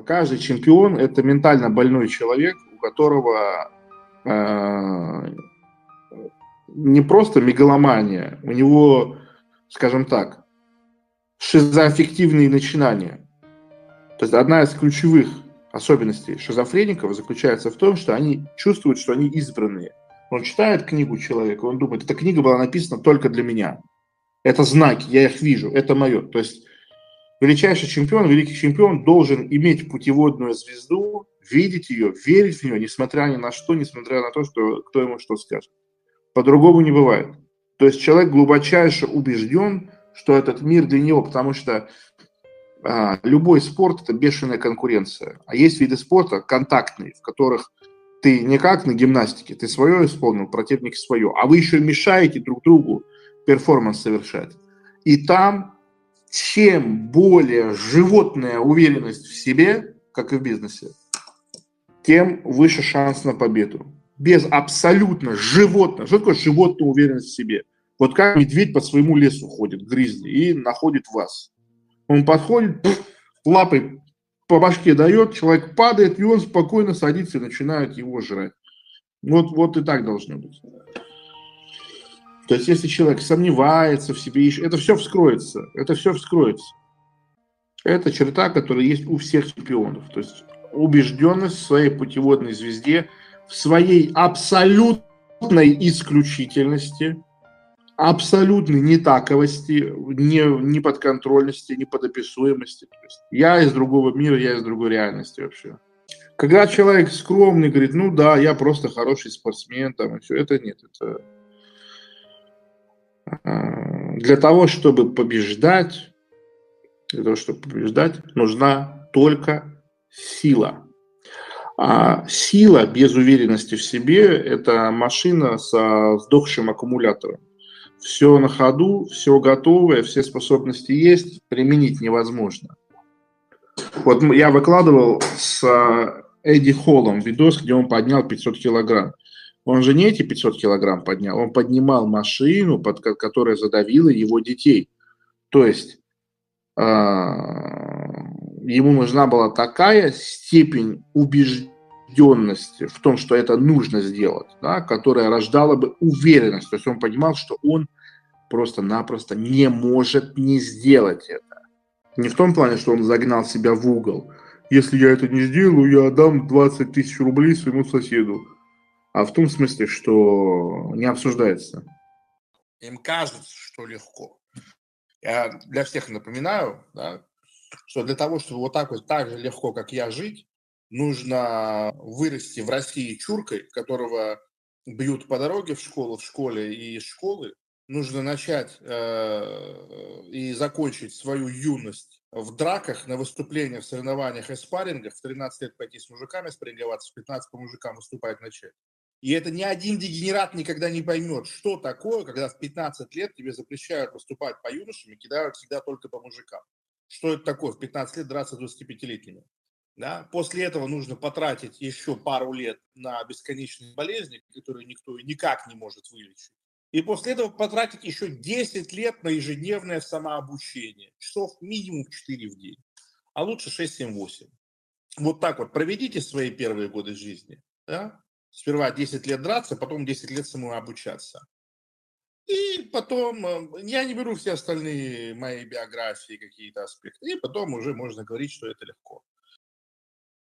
каждый чемпион – это ментально больной человек, у которого э, не просто мегаломания, у него, скажем так, шизоаффективные начинания. То есть одна из ключевых особенностей шизофреников заключается в том, что они чувствуют, что они избранные. Он читает книгу человека, он думает, эта книга была написана только для меня. Это знаки, я их вижу, это мое. То есть величайший чемпион, великий чемпион должен иметь путеводную звезду, видеть ее, верить в нее, несмотря ни на что, несмотря на то, что кто ему что скажет. По-другому не бывает. То есть человек глубочайше убежден, что этот мир для него, потому что а, любой спорт это бешеная конкуренция. А есть виды спорта контактные, в которых ты не как на гимнастике, ты свое исполнил, противник свое, а вы еще мешаете друг другу перформанс совершать. И там чем более животная уверенность в себе, как и в бизнесе, тем выше шанс на победу. Без абсолютно животного. Что такое животная уверенность в себе? Вот как медведь по своему лесу ходит, гризли, и находит вас. Он подходит, пфф, лапой по башке дает, человек падает, и он спокойно садится и начинает его жрать. Вот, вот и так должно быть. То есть, если человек сомневается в себе, это все вскроется. Это все вскроется. Это черта, которая есть у всех чемпионов. То есть, убежденность в своей путеводной звезде, в своей абсолютной исключительности, абсолютной нетаковости, не, неподконтрольности, неподописуемости. То есть, я из другого мира, я из другой реальности вообще. Когда человек скромный, говорит, ну да, я просто хороший спортсмен, там, и все, это нет, это для того, чтобы побеждать, для того, чтобы побеждать, нужна только сила. А сила без уверенности в себе – это машина со сдохшим аккумулятором. Все на ходу, все готовое, все способности есть, применить невозможно. Вот я выкладывал с Эдди Холлом видос, где он поднял 500 килограмм. Он же не эти 500 килограмм поднял, он поднимал машину, под, которая задавила его детей. То есть э, ему нужна была такая степень убежденности в том, что это нужно сделать, да, которая рождала бы уверенность. То есть он понимал, что он просто-напросто не может не сделать это. Не в том плане, что он загнал себя в угол. Если я это не сделаю, я отдам 20 тысяч рублей своему соседу а в том смысле, что не обсуждается. Им кажется, что легко. Я для всех напоминаю, да, что для того, чтобы вот так вот так же легко, как я, жить, нужно вырасти в России чуркой, которого бьют по дороге в школу, в школе и из школы. Нужно начать э, и закончить свою юность в драках, на выступлениях, в соревнованиях и спаррингах. В 13 лет пойти с мужиками спарринговаться, в 15 по мужикам выступать начать. И это ни один дегенерат никогда не поймет, что такое, когда в 15 лет тебе запрещают выступать по юношам и кидают всегда только по мужикам. Что это такое в 15 лет драться 25-летними? Да? После этого нужно потратить еще пару лет на бесконечные болезни, которые никто никак не может вылечить. И после этого потратить еще 10 лет на ежедневное самообучение. Часов минимум 4 в день. А лучше 6, 7, 8. Вот так вот проведите свои первые годы жизни. Да? Сперва 10 лет драться, потом 10 лет самообучаться. И потом, э, я не беру все остальные мои биографии, какие-то аспекты, и потом уже можно говорить, что это легко.